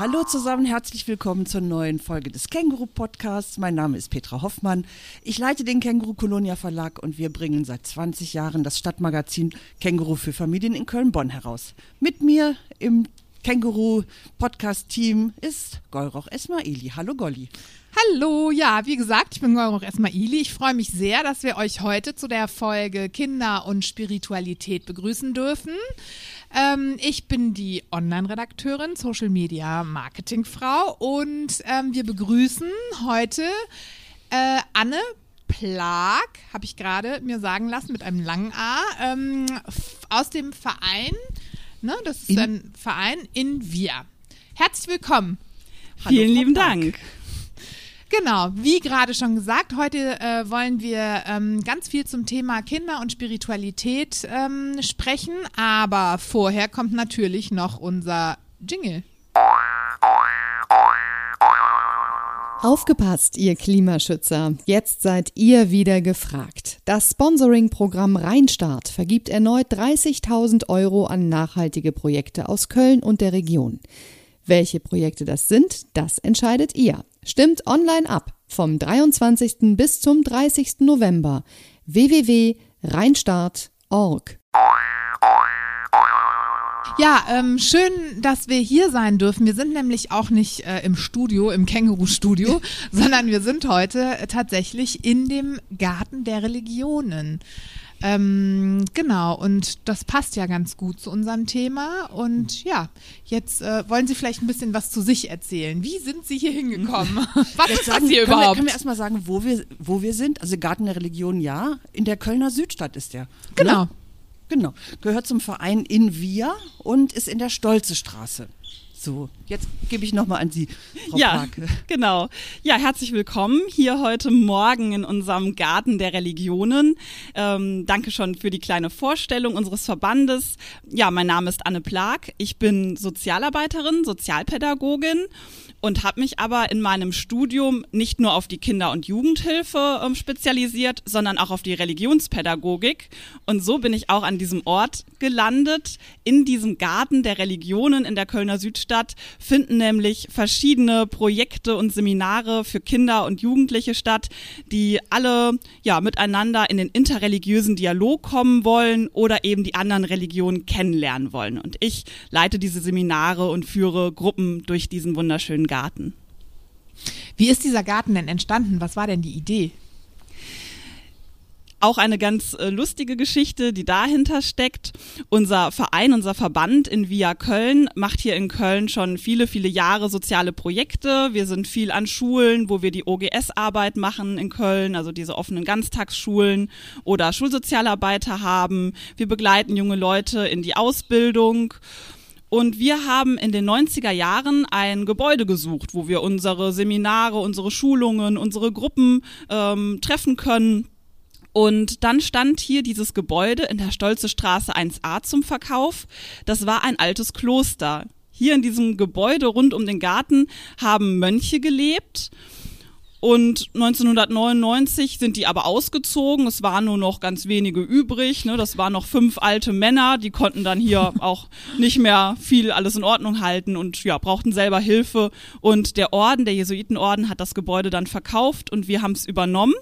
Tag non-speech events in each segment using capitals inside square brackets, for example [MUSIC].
hallo zusammen, herzlich willkommen zur neuen Folge des Känguru Podcasts. Mein Name ist Petra Hoffmann. Ich leite den Känguru Kolonia Verlag und wir bringen seit 20 Jahren das Stadtmagazin Känguru für Familien in Köln-Bonn heraus. Mit mir im Känguru Podcast Team ist Golroch Esmaili. Hallo Golli. Hallo, ja, wie gesagt, ich bin Golroch Esmaili. Ich freue mich sehr, dass wir euch heute zu der Folge Kinder und Spiritualität begrüßen dürfen. Ähm, ich bin die Online-Redakteurin, Social Media Marketingfrau und ähm, wir begrüßen heute äh, Anne Plag, habe ich gerade mir sagen lassen, mit einem langen A, ähm, aus dem Verein, ne, das ist in ein Verein in Wir. Herzlich willkommen. Vielen Hallo, lieben Dank. Genau, wie gerade schon gesagt, heute äh, wollen wir ähm, ganz viel zum Thema Kinder und Spiritualität ähm, sprechen, aber vorher kommt natürlich noch unser Jingle. Aufgepasst, ihr Klimaschützer. Jetzt seid ihr wieder gefragt. Das Sponsoring-Programm Rheinstart vergibt erneut 30.000 Euro an nachhaltige Projekte aus Köln und der Region. Welche Projekte das sind, das entscheidet ihr. Stimmt online ab vom 23. bis zum 30. November www.rheinstart.org. Ja, ähm, schön, dass wir hier sein dürfen. Wir sind nämlich auch nicht äh, im Studio, im Känguru-Studio, [LAUGHS] sondern wir sind heute tatsächlich in dem Garten der Religionen. Ähm, genau, und das passt ja ganz gut zu unserem Thema. Und ja, jetzt äh, wollen Sie vielleicht ein bisschen was zu sich erzählen. Wie sind Sie hier hingekommen? [LAUGHS] [LAUGHS] was ist sagen, das hier können überhaupt? Wir, können wir erstmal sagen, wo wir, wo wir sind? Also Garten der Religion, ja. In der Kölner Südstadt ist der. Genau. Ne? Genau. Gehört zum Verein In Wir und ist in der Stolze Straße. So, jetzt gebe ich nochmal an Sie, Frau Ja, Parke. [LAUGHS] genau. Ja, herzlich willkommen hier heute Morgen in unserem Garten der Religionen. Ähm, danke schon für die kleine Vorstellung unseres Verbandes. Ja, mein Name ist Anne Plag. Ich bin Sozialarbeiterin, Sozialpädagogin und habe mich aber in meinem Studium nicht nur auf die Kinder- und Jugendhilfe ähm, spezialisiert, sondern auch auf die Religionspädagogik. Und so bin ich auch an diesem Ort gelandet. In diesem Garten der Religionen in der Kölner Südstadt finden nämlich verschiedene Projekte und Seminare für Kinder und Jugendliche statt, die alle ja miteinander in den interreligiösen Dialog kommen wollen oder eben die anderen Religionen kennenlernen wollen. Und ich leite diese Seminare und führe Gruppen durch diesen wunderschönen Garten. Wie ist dieser Garten denn entstanden? Was war denn die Idee? Auch eine ganz äh, lustige Geschichte, die dahinter steckt. Unser Verein, unser Verband in Via Köln macht hier in Köln schon viele, viele Jahre soziale Projekte. Wir sind viel an Schulen, wo wir die OGS-Arbeit machen in Köln, also diese offenen Ganztagsschulen oder Schulsozialarbeiter haben. Wir begleiten junge Leute in die Ausbildung. Und wir haben in den 90er Jahren ein Gebäude gesucht, wo wir unsere Seminare, unsere Schulungen, unsere Gruppen ähm, treffen können. Und dann stand hier dieses Gebäude in der Stolze Straße 1a zum Verkauf. Das war ein altes Kloster. Hier in diesem Gebäude rund um den Garten haben Mönche gelebt. Und 1999 sind die aber ausgezogen. Es waren nur noch ganz wenige übrig. Ne? Das waren noch fünf alte Männer, die konnten dann hier [LAUGHS] auch nicht mehr viel alles in Ordnung halten und ja, brauchten selber Hilfe. Und der Orden, der Jesuitenorden, hat das Gebäude dann verkauft und wir haben es übernommen.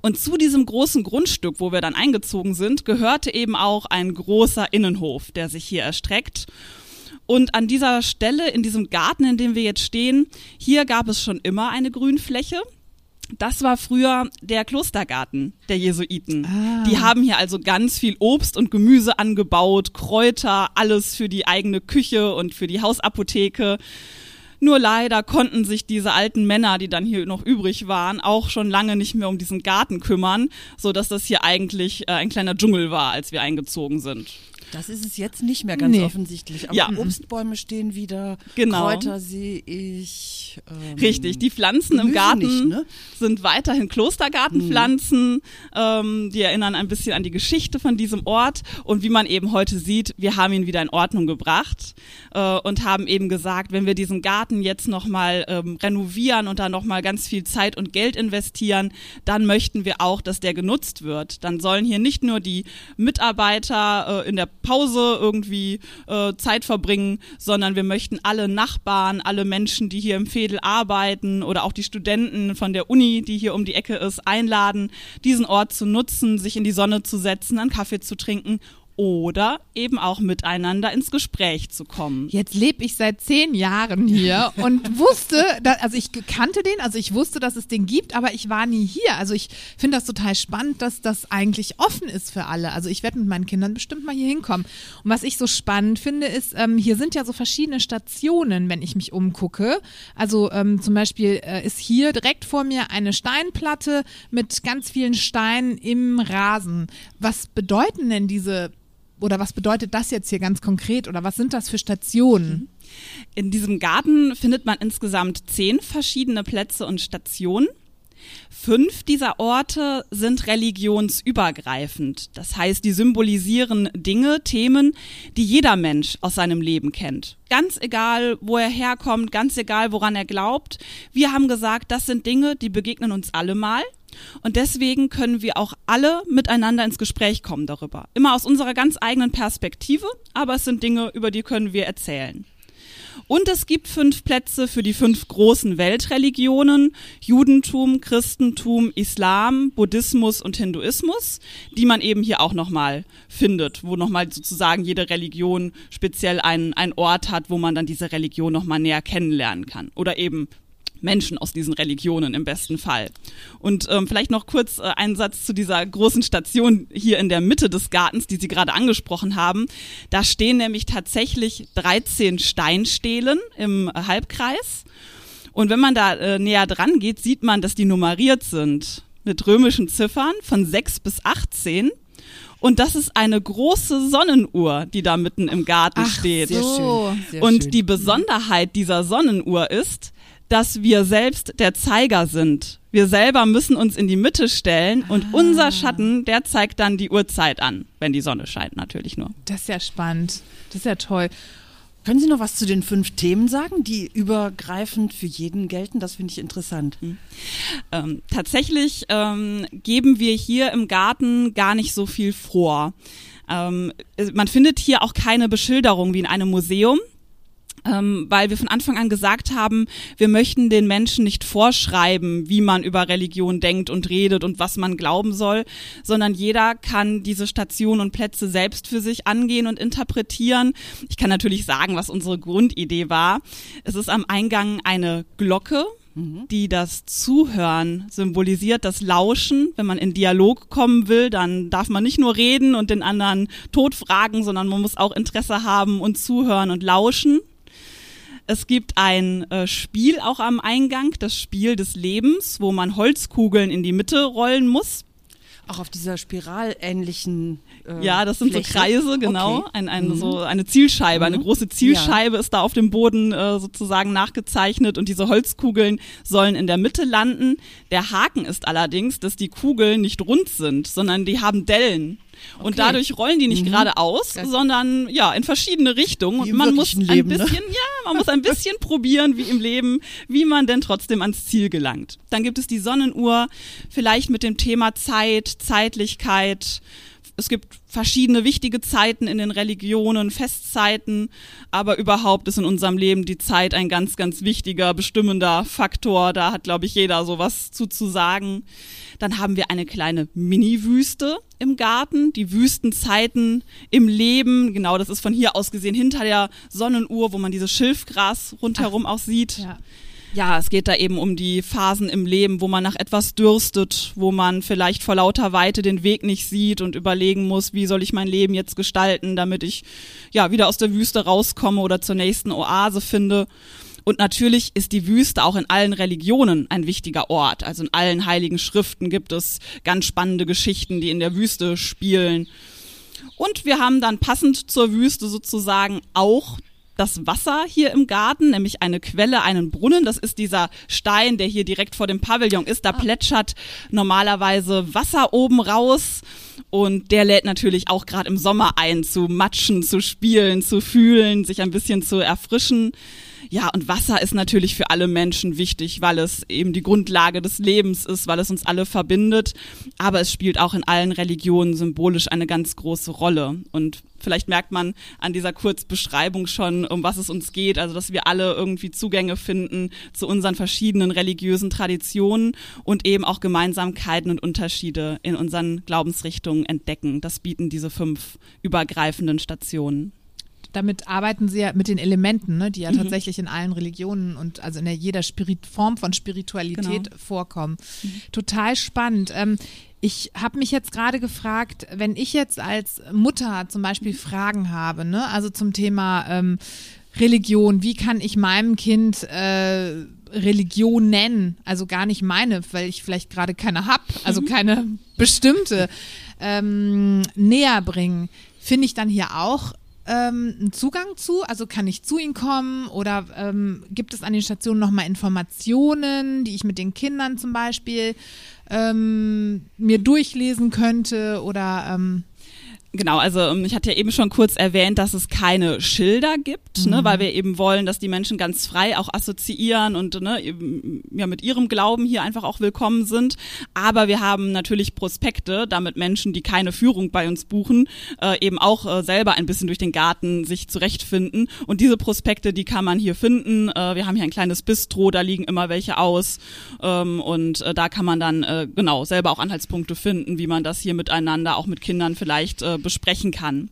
Und zu diesem großen Grundstück, wo wir dann eingezogen sind, gehörte eben auch ein großer Innenhof, der sich hier erstreckt. Und an dieser Stelle, in diesem Garten, in dem wir jetzt stehen, hier gab es schon immer eine Grünfläche. Das war früher der Klostergarten der Jesuiten. Ah. Die haben hier also ganz viel Obst und Gemüse angebaut, Kräuter, alles für die eigene Küche und für die Hausapotheke. Nur leider konnten sich diese alten Männer, die dann hier noch übrig waren, auch schon lange nicht mehr um diesen Garten kümmern, so dass das hier eigentlich äh, ein kleiner Dschungel war, als wir eingezogen sind. Das ist es jetzt nicht mehr ganz nee. offensichtlich. Aber ja. Obstbäume stehen wieder, genau. Kräuter sehe ich. Ähm, Richtig, die Pflanzen im Garten nicht, ne? sind weiterhin Klostergartenpflanzen. Mhm. Ähm, die erinnern ein bisschen an die Geschichte von diesem Ort. Und wie man eben heute sieht, wir haben ihn wieder in Ordnung gebracht äh, und haben eben gesagt, wenn wir diesen Garten jetzt nochmal ähm, renovieren und da nochmal ganz viel Zeit und Geld investieren, dann möchten wir auch, dass der genutzt wird. Dann sollen hier nicht nur die Mitarbeiter äh, in der Pause irgendwie äh, Zeit verbringen, sondern wir möchten alle Nachbarn, alle Menschen, die hier im Fädel arbeiten oder auch die Studenten von der Uni, die hier um die Ecke ist, einladen, diesen Ort zu nutzen, sich in die Sonne zu setzen, einen Kaffee zu trinken oder eben auch miteinander ins Gespräch zu kommen. Jetzt lebe ich seit zehn Jahren hier [LAUGHS] und wusste, da, also ich kannte den, also ich wusste, dass es den gibt, aber ich war nie hier. Also ich finde das total spannend, dass das eigentlich offen ist für alle. Also ich werde mit meinen Kindern bestimmt mal hier hinkommen. Und was ich so spannend finde, ist, ähm, hier sind ja so verschiedene Stationen, wenn ich mich umgucke. Also ähm, zum Beispiel äh, ist hier direkt vor mir eine Steinplatte mit ganz vielen Steinen im Rasen. Was bedeuten denn diese oder was bedeutet das jetzt hier ganz konkret oder was sind das für Stationen? In diesem Garten findet man insgesamt zehn verschiedene Plätze und Stationen. Fünf dieser Orte sind religionsübergreifend. Das heißt, die symbolisieren Dinge, Themen, die jeder Mensch aus seinem Leben kennt. Ganz egal, wo er herkommt, ganz egal, woran er glaubt. Wir haben gesagt, das sind Dinge, die begegnen uns alle mal. Und deswegen können wir auch alle miteinander ins Gespräch kommen darüber. Immer aus unserer ganz eigenen Perspektive, aber es sind Dinge, über die können wir erzählen. Und es gibt fünf Plätze für die fünf großen Weltreligionen, Judentum, Christentum, Islam, Buddhismus und Hinduismus, die man eben hier auch nochmal findet, wo nochmal sozusagen jede Religion speziell einen, einen Ort hat, wo man dann diese Religion nochmal näher kennenlernen kann. Oder eben Menschen aus diesen Religionen im besten Fall. Und ähm, vielleicht noch kurz äh, einen Satz zu dieser großen Station hier in der Mitte des Gartens, die Sie gerade angesprochen haben. Da stehen nämlich tatsächlich 13 Steinstelen im äh, Halbkreis. Und wenn man da äh, näher dran geht, sieht man, dass die nummeriert sind mit römischen Ziffern von 6 bis 18. Und das ist eine große Sonnenuhr, die da mitten im Garten Ach, steht. Sehr schön. Sehr und schön. die Besonderheit dieser Sonnenuhr ist, dass wir selbst der Zeiger sind. Wir selber müssen uns in die Mitte stellen und Ah. unser Schatten, der zeigt dann die Uhrzeit an, wenn die Sonne scheint natürlich nur. Das ist ja spannend. Das ist ja toll. Können Sie noch was zu den fünf Themen sagen, die übergreifend für jeden gelten? Das finde ich interessant. Ähm, tatsächlich ähm, geben wir hier im Garten gar nicht so viel vor. Ähm, man findet hier auch keine Beschilderung wie in einem Museum. Ähm, weil wir von Anfang an gesagt haben, wir möchten den Menschen nicht vorschreiben, wie man über Religion denkt und redet und was man glauben soll, sondern jeder kann diese Stationen und Plätze selbst für sich angehen und interpretieren. Ich kann natürlich sagen, was unsere Grundidee war. Es ist am Eingang eine Glocke, die das Zuhören symbolisiert, das Lauschen. Wenn man in Dialog kommen will, dann darf man nicht nur reden und den anderen tot fragen, sondern man muss auch Interesse haben und zuhören und lauschen. Es gibt ein äh, Spiel auch am Eingang, das Spiel des Lebens, wo man Holzkugeln in die Mitte rollen muss. Auch auf dieser spiralähnlichen. Äh, Ja, das sind Fläche. so Kreise, genau. Okay. Ein, ein, Mhm. so eine Zielscheibe, eine Mhm. große Zielscheibe ist da auf dem Boden äh, sozusagen nachgezeichnet und diese Holzkugeln sollen in der Mitte landen. Der Haken ist allerdings, dass die Kugeln nicht rund sind, sondern die haben Dellen. Und Okay. dadurch rollen die nicht Mhm. geradeaus, Ja. sondern ja in verschiedene Richtungen. Und man muss ein Leben, ne? bisschen, ja, man muss ein bisschen [LAUGHS] probieren, wie im Leben, wie man denn trotzdem ans Ziel gelangt. Dann gibt es die Sonnenuhr, vielleicht mit dem Thema Zeit, Zeitlichkeit. Es gibt verschiedene wichtige Zeiten in den Religionen, Festzeiten, aber überhaupt ist in unserem Leben die Zeit ein ganz, ganz wichtiger, bestimmender Faktor. Da hat, glaube ich, jeder sowas zu, zu sagen. Dann haben wir eine kleine Mini-Wüste im Garten, die Wüstenzeiten im Leben. Genau, das ist von hier aus gesehen hinter der Sonnenuhr, wo man dieses Schilfgras rundherum auch sieht. Ja. Ja, es geht da eben um die Phasen im Leben, wo man nach etwas dürstet, wo man vielleicht vor lauter Weite den Weg nicht sieht und überlegen muss, wie soll ich mein Leben jetzt gestalten, damit ich ja wieder aus der Wüste rauskomme oder zur nächsten Oase finde. Und natürlich ist die Wüste auch in allen Religionen ein wichtiger Ort. Also in allen heiligen Schriften gibt es ganz spannende Geschichten, die in der Wüste spielen. Und wir haben dann passend zur Wüste sozusagen auch das Wasser hier im Garten, nämlich eine Quelle, einen Brunnen. Das ist dieser Stein, der hier direkt vor dem Pavillon ist. Da plätschert normalerweise Wasser oben raus. Und der lädt natürlich auch gerade im Sommer ein, zu matschen, zu spielen, zu fühlen, sich ein bisschen zu erfrischen. Ja, und Wasser ist natürlich für alle Menschen wichtig, weil es eben die Grundlage des Lebens ist, weil es uns alle verbindet. Aber es spielt auch in allen Religionen symbolisch eine ganz große Rolle. Und vielleicht merkt man an dieser Kurzbeschreibung schon, um was es uns geht. Also, dass wir alle irgendwie Zugänge finden zu unseren verschiedenen religiösen Traditionen und eben auch Gemeinsamkeiten und Unterschiede in unseren Glaubensrichtungen entdecken. Das bieten diese fünf übergreifenden Stationen damit arbeiten sie ja mit den Elementen, ne, die ja mhm. tatsächlich in allen Religionen und also in der jeder Spirit Form von Spiritualität genau. vorkommen. Mhm. Total spannend. Ähm, ich habe mich jetzt gerade gefragt, wenn ich jetzt als Mutter zum Beispiel Fragen habe, ne, also zum Thema ähm, Religion, wie kann ich meinem Kind äh, Religion nennen? Also gar nicht meine, weil ich vielleicht gerade keine hab, also mhm. keine bestimmte ähm, näher bringen. Finde ich dann hier auch ähm, einen Zugang zu? Also kann ich zu ihnen kommen oder ähm, gibt es an den Stationen nochmal Informationen, die ich mit den Kindern zum Beispiel ähm, mir durchlesen könnte oder ähm, Genau, also ähm, ich hatte ja eben schon kurz erwähnt, dass es keine Schilder gibt, ne, mhm. ne, weil wir eben wollen, dass die Menschen ganz frei auch assoziieren und ne, eben, ja mit ihrem Glauben hier einfach auch willkommen sind. Aber wir haben natürlich Prospekte, damit Menschen, die keine Führung bei uns buchen, äh, eben auch äh, selber ein bisschen durch den Garten sich zurechtfinden. Und diese Prospekte, die kann man hier finden. Äh, wir haben hier ein kleines Bistro, da liegen immer welche aus ähm, und äh, da kann man dann äh, genau selber auch Anhaltspunkte finden, wie man das hier miteinander auch mit Kindern vielleicht äh, besprechen kann.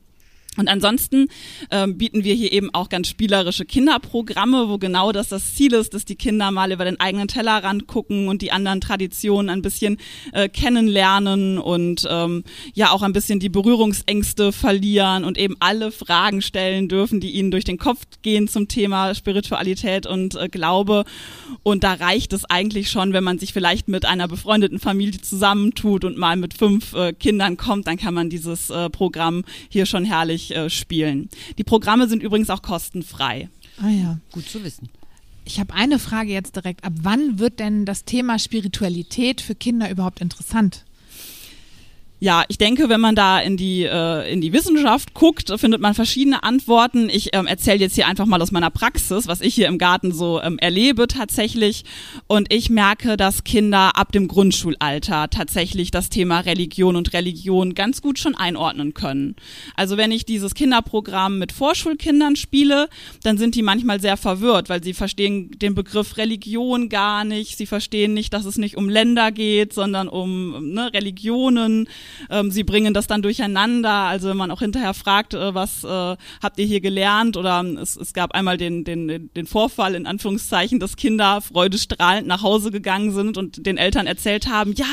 Und ansonsten ähm, bieten wir hier eben auch ganz spielerische Kinderprogramme, wo genau das das Ziel ist, dass die Kinder mal über den eigenen Tellerrand gucken und die anderen Traditionen ein bisschen äh, kennenlernen und ähm, ja auch ein bisschen die Berührungsängste verlieren und eben alle Fragen stellen dürfen, die ihnen durch den Kopf gehen zum Thema Spiritualität und äh, Glaube. Und da reicht es eigentlich schon, wenn man sich vielleicht mit einer befreundeten Familie zusammentut und mal mit fünf äh, Kindern kommt, dann kann man dieses äh, Programm hier schon herrlich äh, spielen. Die Programme sind übrigens auch kostenfrei. Ah ja, gut zu wissen. Ich habe eine Frage jetzt direkt. Ab wann wird denn das Thema Spiritualität für Kinder überhaupt interessant? Ja, ich denke, wenn man da in die äh, in die Wissenschaft guckt, findet man verschiedene Antworten. Ich ähm, erzähle jetzt hier einfach mal aus meiner Praxis, was ich hier im Garten so ähm, erlebe tatsächlich. Und ich merke, dass Kinder ab dem Grundschulalter tatsächlich das Thema Religion und Religion ganz gut schon einordnen können. Also wenn ich dieses Kinderprogramm mit Vorschulkindern spiele, dann sind die manchmal sehr verwirrt, weil sie verstehen den Begriff Religion gar nicht. Sie verstehen nicht, dass es nicht um Länder geht, sondern um ne, Religionen. Ähm, sie bringen das dann durcheinander. Also wenn man auch hinterher fragt, äh, was äh, habt ihr hier gelernt? Oder ähm, es, es gab einmal den, den, den Vorfall, in Anführungszeichen, dass Kinder freudestrahlend nach Hause gegangen sind und den Eltern erzählt haben, ja,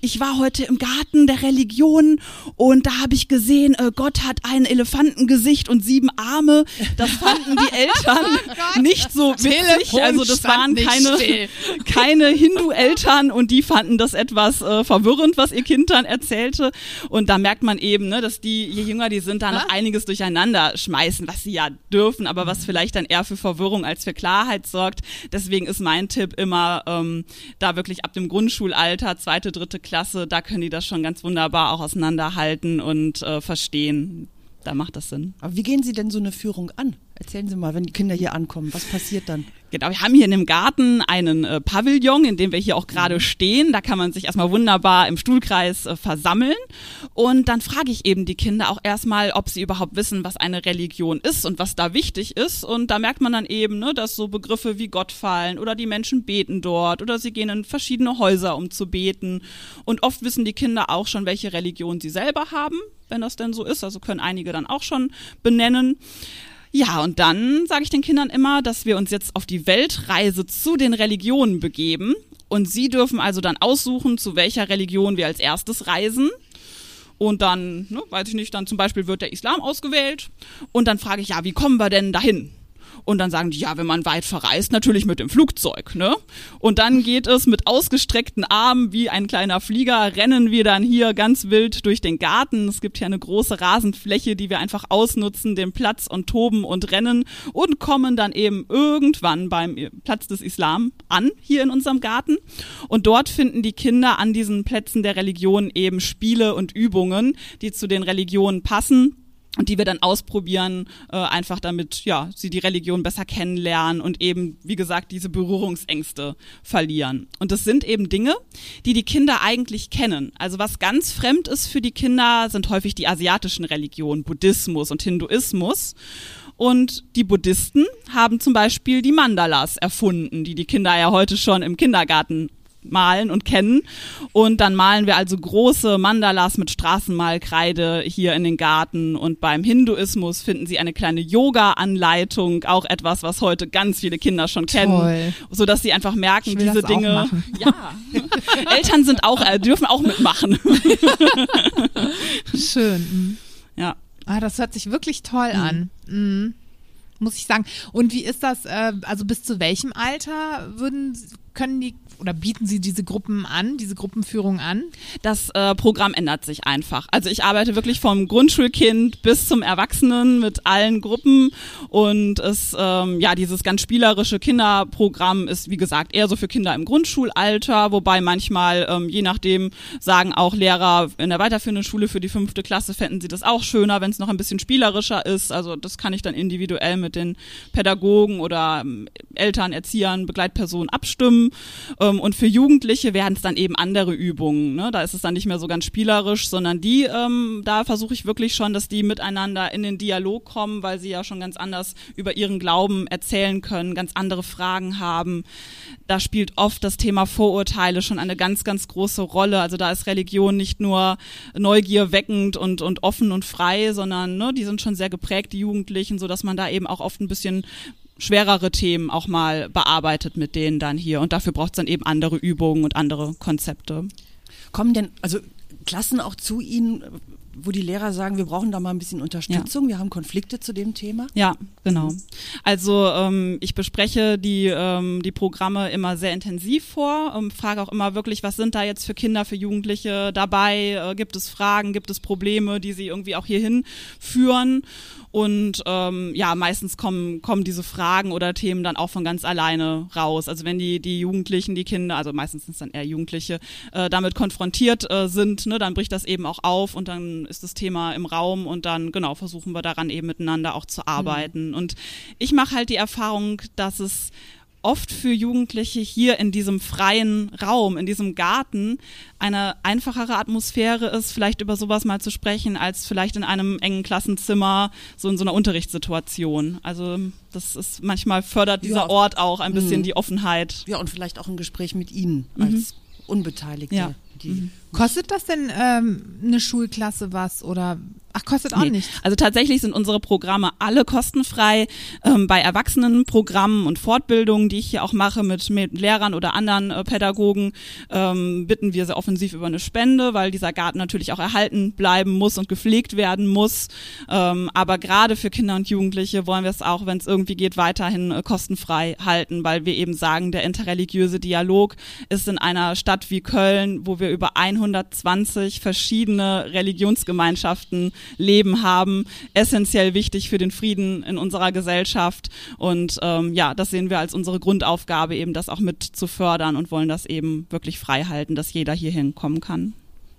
ich war heute im Garten der Religion und da habe ich gesehen, äh, Gott hat ein Elefantengesicht und sieben Arme. Das fanden die Eltern [LAUGHS] oh nicht so witzig. Also das waren keine, [LAUGHS] keine Hindu-Eltern und die fanden das etwas äh, verwirrend, was ihr Kind dann erzählt Kälte. Und da merkt man eben, ne, dass die, je jünger die sind, da noch einiges durcheinander schmeißen, was sie ja dürfen, aber was vielleicht dann eher für Verwirrung als für Klarheit sorgt. Deswegen ist mein Tipp immer, ähm, da wirklich ab dem Grundschulalter, zweite, dritte Klasse, da können die das schon ganz wunderbar auch auseinanderhalten und äh, verstehen. Da macht das Sinn. Aber wie gehen Sie denn so eine Führung an? Erzählen Sie mal, wenn die Kinder hier ankommen, was passiert dann? Genau, wir haben hier in dem Garten einen äh, Pavillon, in dem wir hier auch gerade mhm. stehen. Da kann man sich erstmal wunderbar im Stuhlkreis äh, versammeln. Und dann frage ich eben die Kinder auch erstmal, ob sie überhaupt wissen, was eine Religion ist und was da wichtig ist. Und da merkt man dann eben, ne, dass so Begriffe wie Gott fallen oder die Menschen beten dort oder sie gehen in verschiedene Häuser, um zu beten. Und oft wissen die Kinder auch schon, welche Religion sie selber haben, wenn das denn so ist. Also können einige dann auch schon benennen. Ja, und dann sage ich den Kindern immer, dass wir uns jetzt auf die Weltreise zu den Religionen begeben. Und sie dürfen also dann aussuchen, zu welcher Religion wir als erstes reisen. Und dann, ne, weiß ich nicht, dann zum Beispiel wird der Islam ausgewählt. Und dann frage ich, ja, wie kommen wir denn dahin? Und dann sagen die, ja, wenn man weit verreist, natürlich mit dem Flugzeug, ne? Und dann geht es mit ausgestreckten Armen wie ein kleiner Flieger, rennen wir dann hier ganz wild durch den Garten. Es gibt hier eine große Rasenfläche, die wir einfach ausnutzen, den Platz und toben und rennen und kommen dann eben irgendwann beim Platz des Islam an, hier in unserem Garten. Und dort finden die Kinder an diesen Plätzen der Religion eben Spiele und Übungen, die zu den Religionen passen und die wir dann ausprobieren, äh, einfach damit ja sie die Religion besser kennenlernen und eben wie gesagt diese Berührungsängste verlieren. Und das sind eben Dinge, die die Kinder eigentlich kennen. Also was ganz fremd ist für die Kinder, sind häufig die asiatischen Religionen, Buddhismus und Hinduismus. Und die Buddhisten haben zum Beispiel die Mandalas erfunden, die die Kinder ja heute schon im Kindergarten malen und kennen. Und dann malen wir also große Mandalas mit Straßenmalkreide hier in den Garten. Und beim Hinduismus finden Sie eine kleine Yoga-Anleitung, auch etwas, was heute ganz viele Kinder schon kennen, Toll. so dass sie einfach merken, diese Dinge. [LAUGHS] Ja, Eltern sind auch äh, dürfen auch mitmachen. [LAUGHS] Schön. Mhm. ja. Ah, das hört sich wirklich toll an. Mhm. Muss ich sagen. Und wie ist das, äh, also bis zu welchem Alter würden, können die oder bieten Sie diese Gruppen an, diese Gruppenführung an? Das äh, Programm ändert sich einfach. Also ich arbeite wirklich vom Grundschulkind bis zum Erwachsenen mit allen Gruppen und es ähm, ja dieses ganz spielerische Kinderprogramm ist wie gesagt eher so für Kinder im Grundschulalter, wobei manchmal ähm, je nachdem sagen auch Lehrer in der weiterführenden Schule für die fünfte Klasse fänden sie das auch schöner, wenn es noch ein bisschen spielerischer ist. Also das kann ich dann individuell mit den Pädagogen oder ähm, Eltern, Erziehern, Begleitpersonen abstimmen. Ähm, und für Jugendliche werden es dann eben andere Übungen. Ne? Da ist es dann nicht mehr so ganz spielerisch, sondern die, ähm, da versuche ich wirklich schon, dass die miteinander in den Dialog kommen, weil sie ja schon ganz anders über ihren Glauben erzählen können, ganz andere Fragen haben. Da spielt oft das Thema Vorurteile schon eine ganz, ganz große Rolle. Also da ist Religion nicht nur Neugier weckend und, und offen und frei, sondern ne, die sind schon sehr geprägt, die Jugendlichen, so dass man da eben auch oft ein bisschen schwerere Themen auch mal bearbeitet mit denen dann hier. Und dafür braucht es dann eben andere Übungen und andere Konzepte. Kommen denn also Klassen auch zu Ihnen, wo die Lehrer sagen, wir brauchen da mal ein bisschen Unterstützung, wir haben Konflikte zu dem Thema? Ja, genau. Also ähm, ich bespreche die, ähm, die Programme immer sehr intensiv vor, ähm, frage auch immer wirklich, was sind da jetzt für Kinder, für Jugendliche dabei? Äh, gibt es Fragen, gibt es Probleme, die sie irgendwie auch hierhin führen? Und ähm, ja, meistens kommen, kommen diese Fragen oder Themen dann auch von ganz alleine raus. Also wenn die, die Jugendlichen, die Kinder, also meistens sind es dann eher Jugendliche, äh, damit konfrontiert äh, sind, ne, dann bricht das eben auch auf und dann ist das Thema im Raum und dann, genau, versuchen wir daran eben miteinander auch zu arbeiten. Mhm. Und ich mache halt die Erfahrung, dass es oft für Jugendliche hier in diesem freien Raum, in diesem Garten, eine einfachere Atmosphäre ist, vielleicht über sowas mal zu sprechen, als vielleicht in einem engen Klassenzimmer, so in so einer Unterrichtssituation. Also das ist manchmal fördert dieser Ja. Ort auch ein bisschen Mhm. die Offenheit. Ja, und vielleicht auch ein Gespräch mit Ihnen als Unbeteiligte. Ja. Die, Kostet das denn ähm, eine Schulklasse was oder ach kostet auch Nee. nicht? Also tatsächlich sind unsere Programme alle kostenfrei. Ähm, bei Erwachsenenprogrammen und Fortbildungen, die ich hier auch mache mit, mit Lehrern oder anderen äh, Pädagogen, ähm, bitten wir sehr offensiv über eine Spende, weil dieser Garten natürlich auch erhalten bleiben muss und gepflegt werden muss. Ähm, aber gerade für Kinder und Jugendliche wollen wir es auch, wenn es irgendwie geht, weiterhin äh, kostenfrei halten, weil wir eben sagen, der interreligiöse Dialog ist in einer Stadt wie Köln, wo wir über 120 verschiedene Religionsgemeinschaften leben haben, essentiell wichtig für den Frieden in unserer Gesellschaft. Und ähm, ja, das sehen wir als unsere Grundaufgabe, eben das auch mit zu fördern und wollen das eben wirklich frei halten, dass jeder hierhin kommen kann.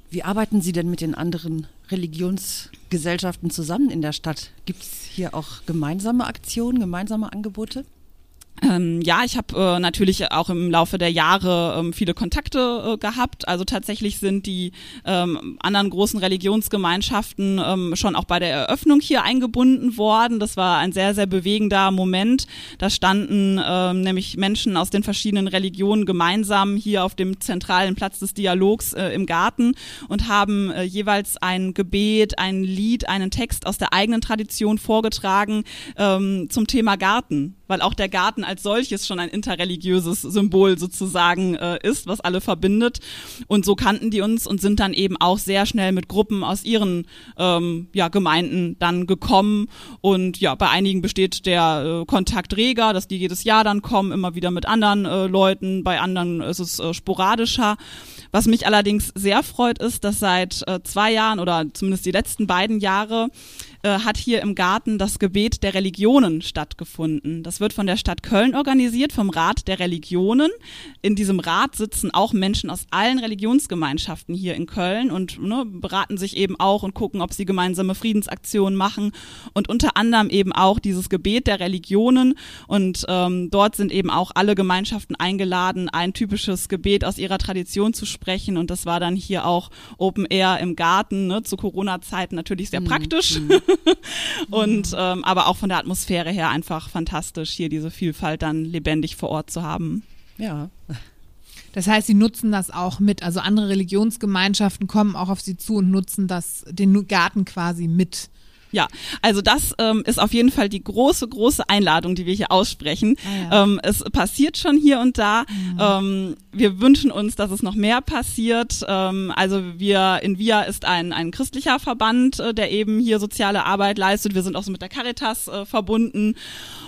wie arbeiten Sie denn mit den anderen Religionsgesellschaften zusammen in der Stadt? Gibt es hier auch gemeinsame Aktionen, gemeinsame Angebote? Ähm, ja, ich habe äh, natürlich auch im Laufe der Jahre ähm, viele Kontakte äh, gehabt. Also tatsächlich sind die ähm, anderen großen Religionsgemeinschaften ähm, schon auch bei der Eröffnung hier eingebunden worden. Das war ein sehr, sehr bewegender Moment. Da standen ähm, nämlich Menschen aus den verschiedenen Religionen gemeinsam hier auf dem zentralen Platz des Dialogs äh, im Garten und haben äh, jeweils ein Gebet, ein Lied, einen Text aus der eigenen Tradition vorgetragen ähm, zum Thema Garten, weil auch der Garten als solches schon ein interreligiöses Symbol sozusagen äh, ist, was alle verbindet. Und so kannten die uns und sind dann eben auch sehr schnell mit Gruppen aus ihren ähm, ja, Gemeinden dann gekommen. Und ja, bei einigen besteht der äh, Kontakt reger, dass die jedes Jahr dann kommen, immer wieder mit anderen äh, Leuten. Bei anderen ist es äh, sporadischer. Was mich allerdings sehr freut, ist, dass seit äh, zwei Jahren oder zumindest die letzten beiden Jahre äh, hat hier im Garten das Gebet der Religionen stattgefunden. Das wird von der Stadt Köln organisiert, vom Rat der Religionen. In diesem Rat sitzen auch Menschen aus allen Religionsgemeinschaften hier in Köln und ne, beraten sich eben auch und gucken, ob sie gemeinsame Friedensaktionen machen und unter anderem eben auch dieses Gebet der Religionen und ähm, dort sind eben auch alle Gemeinschaften eingeladen, ein typisches Gebet aus ihrer Tradition zu sprechen und das war dann hier auch Open Air im Garten, ne, zu Corona-Zeiten natürlich sehr mhm. praktisch mhm. [LAUGHS] und ähm, aber auch von der Atmosphäre her einfach fantastisch, hier diese Vielfalt dann lebendig vor Ort zu haben. Ja. Das heißt, sie nutzen das auch mit. Also andere Religionsgemeinschaften kommen auch auf sie zu und nutzen das, den Garten quasi mit. Ja, also das ähm, ist auf jeden Fall die große, große Einladung, die wir hier aussprechen. Ah, ja. ähm, es passiert schon hier und da. Mhm. Ähm, wir wünschen uns, dass es noch mehr passiert. Ähm, also wir in VIA ist ein, ein christlicher Verband, äh, der eben hier soziale Arbeit leistet. Wir sind auch so mit der Caritas äh, verbunden.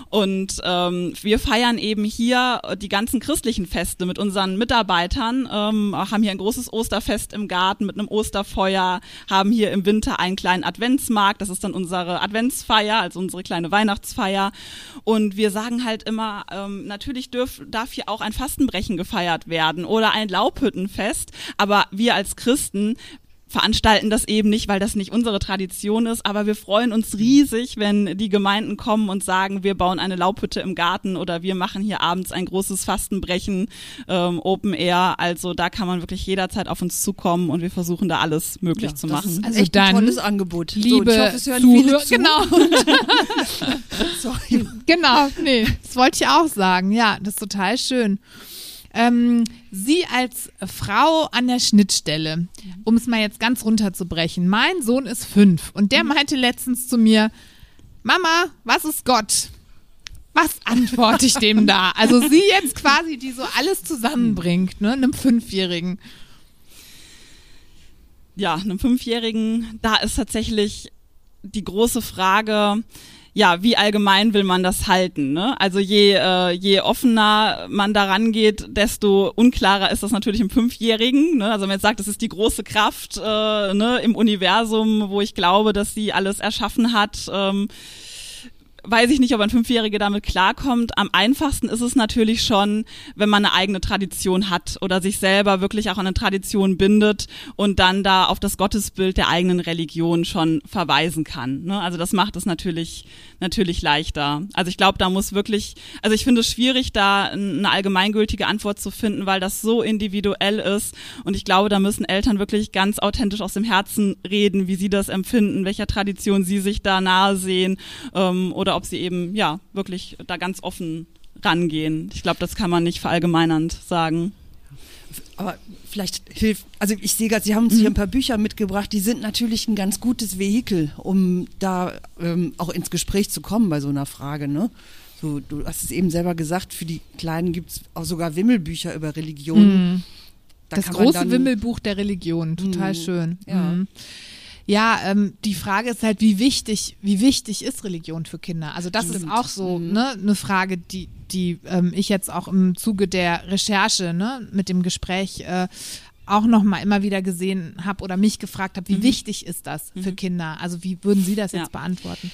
Und ähm, wir feiern eben hier die ganzen christlichen Feste mit unseren Mitarbeitern, ähm, haben hier ein großes Osterfest im Garten mit einem Osterfeuer, haben hier im Winter einen kleinen Adventsmarkt, das ist dann unsere Adventsfeier, also unsere kleine Weihnachtsfeier. Und wir sagen halt immer, ähm, natürlich dürf, darf hier auch ein Fastenbrechen gefeiert werden oder ein Laubhüttenfest, aber wir als Christen veranstalten das eben nicht, weil das nicht unsere Tradition ist, aber wir freuen uns riesig, wenn die Gemeinden kommen und sagen, wir bauen eine Laubhütte im Garten oder wir machen hier abends ein großes Fastenbrechen, ähm, Open Air. Also da kann man wirklich jederzeit auf uns zukommen und wir versuchen da alles möglich ja, zu machen. Ist also echt ein tolles Angebot. Liebe so, hoffe, Zuhörer, zu. genau. [LAUGHS] Sorry. Genau, nee, das wollte ich auch sagen. Ja, das ist total schön. Ähm, Sie als Frau an der Schnittstelle, um es mal jetzt ganz runterzubrechen. Mein Sohn ist fünf und der mhm. meinte letztens zu mir, Mama, was ist Gott? Was antworte ich dem da? Also sie jetzt quasi, die so alles zusammenbringt, ne, einem Fünfjährigen. Ja, einem Fünfjährigen, da ist tatsächlich die große Frage, ja, wie allgemein will man das halten? Ne? Also je, äh, je offener man daran geht, desto unklarer ist das natürlich im Fünfjährigen. Ne? Also wenn man jetzt sagt, das ist die große Kraft äh, ne, im Universum, wo ich glaube, dass sie alles erschaffen hat. Ähm, weiß ich nicht, ob ein Fünfjähriger damit klarkommt. Am einfachsten ist es natürlich schon, wenn man eine eigene Tradition hat oder sich selber wirklich auch an eine Tradition bindet und dann da auf das Gottesbild der eigenen Religion schon verweisen kann. Ne? Also das macht es natürlich, natürlich leichter. Also ich glaube, da muss wirklich, also ich finde es schwierig, da eine allgemeingültige Antwort zu finden, weil das so individuell ist. Und ich glaube, da müssen Eltern wirklich ganz authentisch aus dem Herzen reden, wie sie das empfinden, welcher Tradition sie sich da nahe sehen ähm, oder ob sie eben, ja, wirklich da ganz offen rangehen. Ich glaube, das kann man nicht verallgemeinernd sagen. Aber vielleicht hilft, also ich sehe gerade, Sie haben uns mhm. hier ein paar Bücher mitgebracht, die sind natürlich ein ganz gutes Vehikel, um da ähm, auch ins Gespräch zu kommen bei so einer Frage, ne? So, du hast es eben selber gesagt, für die Kleinen gibt es auch sogar Wimmelbücher über Religion. Mhm. Da das große Wimmelbuch der Religion, total mhm. schön. Ja. Mhm. Ja, ähm, die Frage ist halt, wie wichtig, wie wichtig ist Religion für Kinder? Also das Stimmt. ist auch so mhm. ne, eine Frage, die, die ähm, ich jetzt auch im Zuge der Recherche ne, mit dem Gespräch äh, auch noch mal immer wieder gesehen habe oder mich gefragt habe, wie mhm. wichtig ist das für mhm. Kinder? Also wie würden Sie das jetzt ja. beantworten?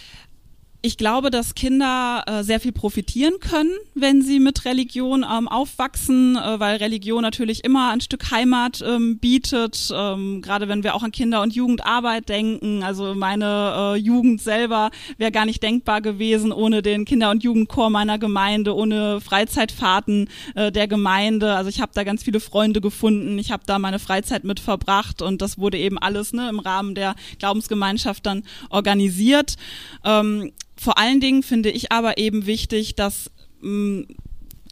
Ich glaube, dass Kinder äh, sehr viel profitieren können, wenn sie mit Religion ähm, aufwachsen, äh, weil Religion natürlich immer ein Stück Heimat ähm, bietet. Ähm, Gerade wenn wir auch an Kinder- und Jugendarbeit denken. Also meine äh, Jugend selber wäre gar nicht denkbar gewesen ohne den Kinder- und Jugendchor meiner Gemeinde, ohne Freizeitfahrten äh, der Gemeinde. Also ich habe da ganz viele Freunde gefunden. Ich habe da meine Freizeit mit verbracht und das wurde eben alles ne, im Rahmen der Glaubensgemeinschaft dann organisiert. Ähm, vor allen Dingen finde ich aber eben wichtig, dass mh, mm,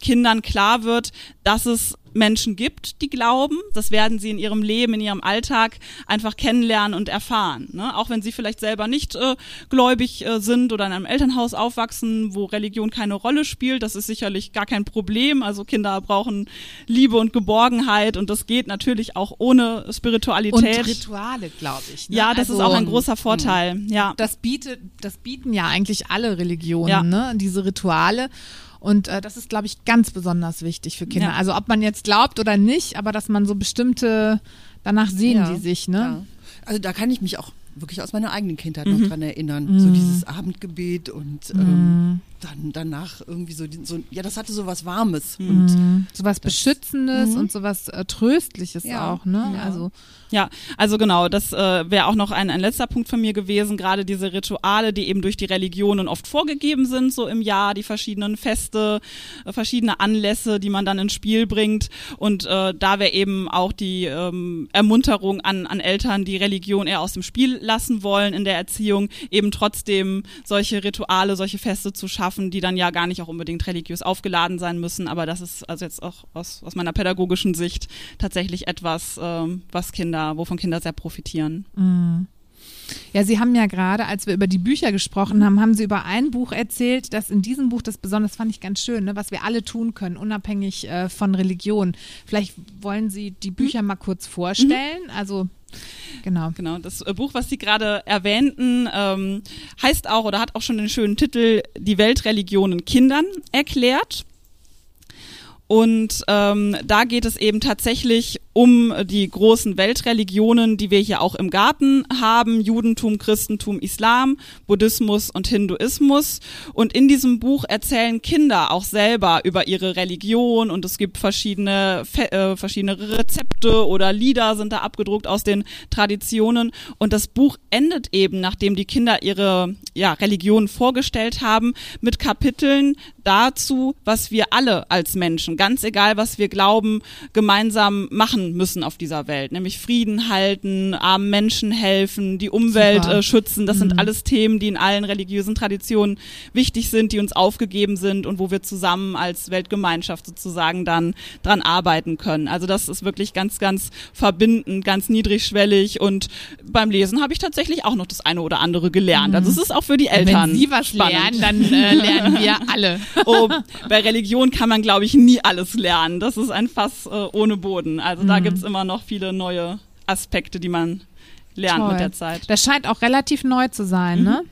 Kindern klar wird, dass es Menschen gibt, die glauben. Das werden sie in ihrem Leben, in ihrem Alltag einfach kennenlernen und erfahren. Ne? Auch wenn sie vielleicht selber nicht äh, gläubig äh, sind oder in einem Elternhaus aufwachsen, wo Religion keine Rolle spielt. Das ist sicherlich gar kein Problem. Also Kinder brauchen Liebe und Geborgenheit und das geht natürlich auch ohne Spiritualität. Und Rituale, glaube ich. Ne? Ja, das also, ist auch ein großer Vorteil. Ja. Das bietet, das bieten ja eigentlich alle Religionen, ja. ne? diese Rituale. Und äh, das ist, glaube ich, ganz besonders wichtig für Kinder. Ja. Also ob man jetzt glaubt oder nicht, aber dass man so bestimmte, danach sehen ja. die sich, ne? Ja. Also da kann ich mich auch wirklich aus meiner eigenen Kindheit noch dran erinnern. So dieses Abendgebet und ähm, dann danach irgendwie so, so, ja, das hatte so was Warmes. Und Sowas Beschützendes und sowas äh, Tröstliches Ja. auch, ne? Ja. Also Ja, also genau, das äh, wäre auch noch ein, ein letzter Punkt von mir gewesen, gerade diese Rituale, die eben durch die Religionen oft vorgegeben sind, so im Jahr, die verschiedenen Feste, äh, verschiedene Anlässe, die man dann ins Spiel bringt. Und äh, da wäre eben auch die ähm, Ermunterung an, an Eltern, die Religion eher aus dem Spiel lassen wollen in der Erziehung, eben trotzdem solche Rituale, solche Feste zu schaffen, die dann ja gar nicht auch unbedingt religiös aufgeladen sein müssen. Aber das ist also jetzt auch aus, aus meiner pädagogischen Sicht tatsächlich etwas, ähm, was Kinder, wovon Kinder sehr profitieren. Ja, Sie haben ja gerade, als wir über die Bücher gesprochen haben, haben Sie über ein Buch erzählt, das in diesem Buch, das besonders fand ich ganz schön, ne, was wir alle tun können, unabhängig äh, von Religion. Vielleicht wollen Sie die Bücher mal kurz vorstellen. Also, genau. Genau, das äh, Buch, was Sie gerade erwähnten, ähm, heißt auch oder hat auch schon den schönen Titel Die Weltreligionen Kindern erklärt. Und ähm, da geht es eben tatsächlich um die großen Weltreligionen, die wir hier auch im Garten haben, Judentum, Christentum, Islam, Buddhismus und Hinduismus. Und in diesem Buch erzählen Kinder auch selber über ihre Religion und es gibt verschiedene, äh, verschiedene Rezepte oder Lieder sind da abgedruckt aus den Traditionen. Und das Buch endet eben, nachdem die Kinder ihre ja, Religion vorgestellt haben, mit Kapiteln dazu, was wir alle als Menschen, ganz egal was wir glauben, gemeinsam machen müssen auf dieser Welt, nämlich Frieden halten, armen Menschen helfen, die Umwelt äh, schützen. Das sind alles Themen, die in allen religiösen Traditionen wichtig sind, die uns aufgegeben sind und wo wir zusammen als Weltgemeinschaft sozusagen dann dran arbeiten können. Also das ist wirklich ganz, ganz verbindend, ganz niedrigschwellig und beim Lesen habe ich tatsächlich auch noch das eine oder andere gelernt. Also es ist auch für die Eltern Wenn Sie was spannend. lernen, dann äh, lernen wir [LAUGHS] alle. Oh, bei Religion kann man, glaube ich, nie alles lernen. Das ist ein Fass äh, ohne Boden. Also Mhm. da gibt's immer noch viele neue Aspekte, die man lernt Toll. mit der Zeit. Das scheint auch relativ neu zu sein, ne?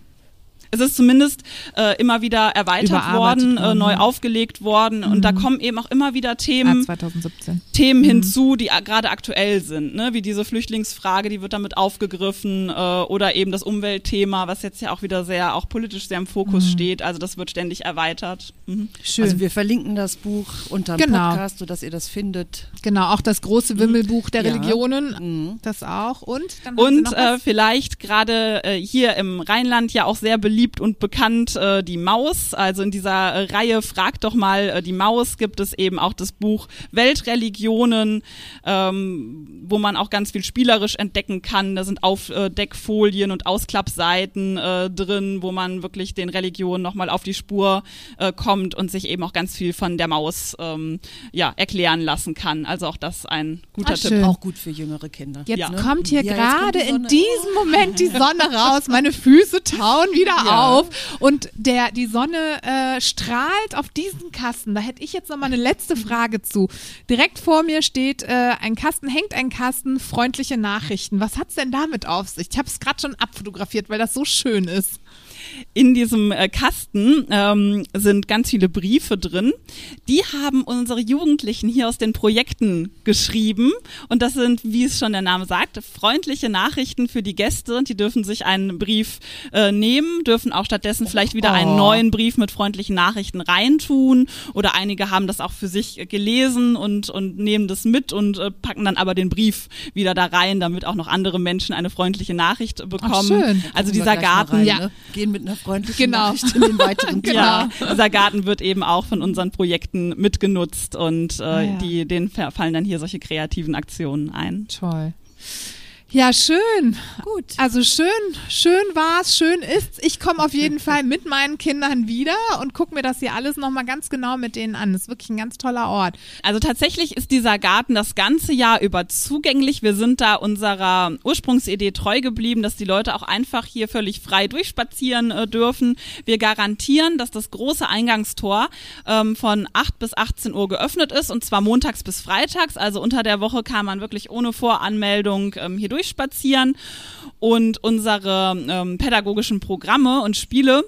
Es ist zumindest äh, immer wieder erweitert worden, äh, neu ne? aufgelegt worden und da kommen eben auch immer wieder Ah, Themen, 2017. Themen hinzu, die gerade aktuell sind, ne? wie diese Flüchtlingsfrage, die wird damit aufgegriffen äh, oder eben das Umweltthema, was jetzt ja auch wieder sehr, auch politisch sehr im Fokus steht. Also das wird ständig erweitert. Mhm. Schön. Also wir verlinken das Buch unter dem Genau. Podcast, sodass ihr das findet. genau, auch das große Wimmelbuch der Ja. Religionen, Mhm. das auch. Und Und noch äh, vielleicht gerade äh, hier im Rheinland ja auch sehr beliebt und bekannt äh, die Maus. Also in dieser äh, Reihe Frag doch mal äh, die Maus gibt es eben auch das Buch Weltreligionen, ähm, wo man auch ganz viel spielerisch entdecken kann. Da sind Aufdeckfolien und Ausklappseiten äh, drin, wo man wirklich den Religionen nochmal auf die Spur äh, kommt und sich eben auch ganz viel von der Maus ähm, ja, erklären lassen kann. Also auch das ein guter Ah, Tipp. schön. Auch gut für jüngere Kinder. Jetzt Ja. kommt hier Ja, gerade die in diesem Moment die Sonne raus. Meine Füße tauen wieder Auf und der die Sonne äh, strahlt auf diesen Kasten. Da hätte ich jetzt noch mal eine letzte Frage zu. Direkt vor mir steht äh, ein Kasten, hängt ein Kasten, freundliche Nachrichten. Was hat's denn damit auf sich? Ich habe es gerade schon abfotografiert, weil das so schön ist. In diesem äh, Kasten ähm, sind ganz viele Briefe drin. Die haben unsere Jugendlichen hier aus den Projekten geschrieben. Und das sind, wie es schon der Name sagt, freundliche Nachrichten für die Gäste. Und die dürfen sich einen Brief äh, nehmen, dürfen auch stattdessen vielleicht wieder einen Oh. neuen Brief mit freundlichen Nachrichten reintun. Oder einige haben das auch für sich äh, gelesen und, und nehmen das mit und äh, packen dann aber den Brief wieder da rein, damit auch noch andere Menschen eine freundliche Nachricht bekommen. schön. Also dieser Garten, rein, ja. Ne? Mit einer freundlichen Genau. Nachricht in den weiteren [LAUGHS] Genau. Ja, dieser Garten wird eben auch von unseren Projekten mitgenutzt und äh, Ah, ja. die, denen fa- fallen dann hier solche kreativen Aktionen ein. Toll. Ja, schön. Gut. Also schön, schön war's, schön ist's. Ich komme auf jeden Fall mit meinen Kindern wieder und gucke mir das hier alles nochmal ganz genau mit denen an. Das ist wirklich ein ganz toller Ort. Also tatsächlich ist dieser Garten das ganze Jahr über zugänglich. Wir sind da unserer Ursprungsidee treu geblieben, dass die Leute auch einfach hier völlig frei durchspazieren äh, dürfen. Wir garantieren, dass das große Eingangstor ähm, von 8 bis 18 Uhr geöffnet ist und zwar montags bis freitags. Also unter der Woche kann man wirklich ohne Voranmeldung ähm, hier durchspazieren und unsere ähm, pädagogischen Programme und Spiele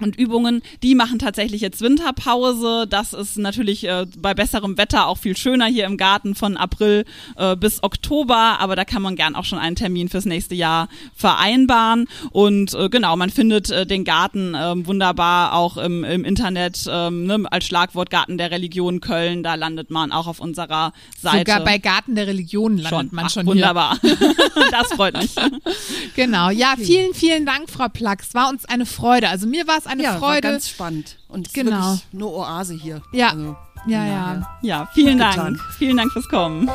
und Übungen, die machen tatsächlich jetzt Winterpause. Das ist natürlich äh, bei besserem Wetter auch viel schöner hier im Garten von April äh, bis Oktober, aber da kann man gern auch schon einen Termin fürs nächste Jahr vereinbaren. Und äh, genau, man findet äh, den Garten äh, wunderbar auch im, im Internet ähm, ne, als Schlagwort Garten der Religion Köln. Da landet man auch auf unserer Seite. Sogar bei Garten der Religion landet schon. man Ach, schon wunderbar. [LAUGHS] das freut mich. Genau. Ja, vielen, vielen Dank, Frau Plax. War uns eine Freude. Also mir war es eine ja, war Freude. ganz spannend. Und es ist Genau. wirklich eine Oase hier. Ja. Also, Ja, ja. Ja, vielen Dank. Vielen Dank fürs Kommen.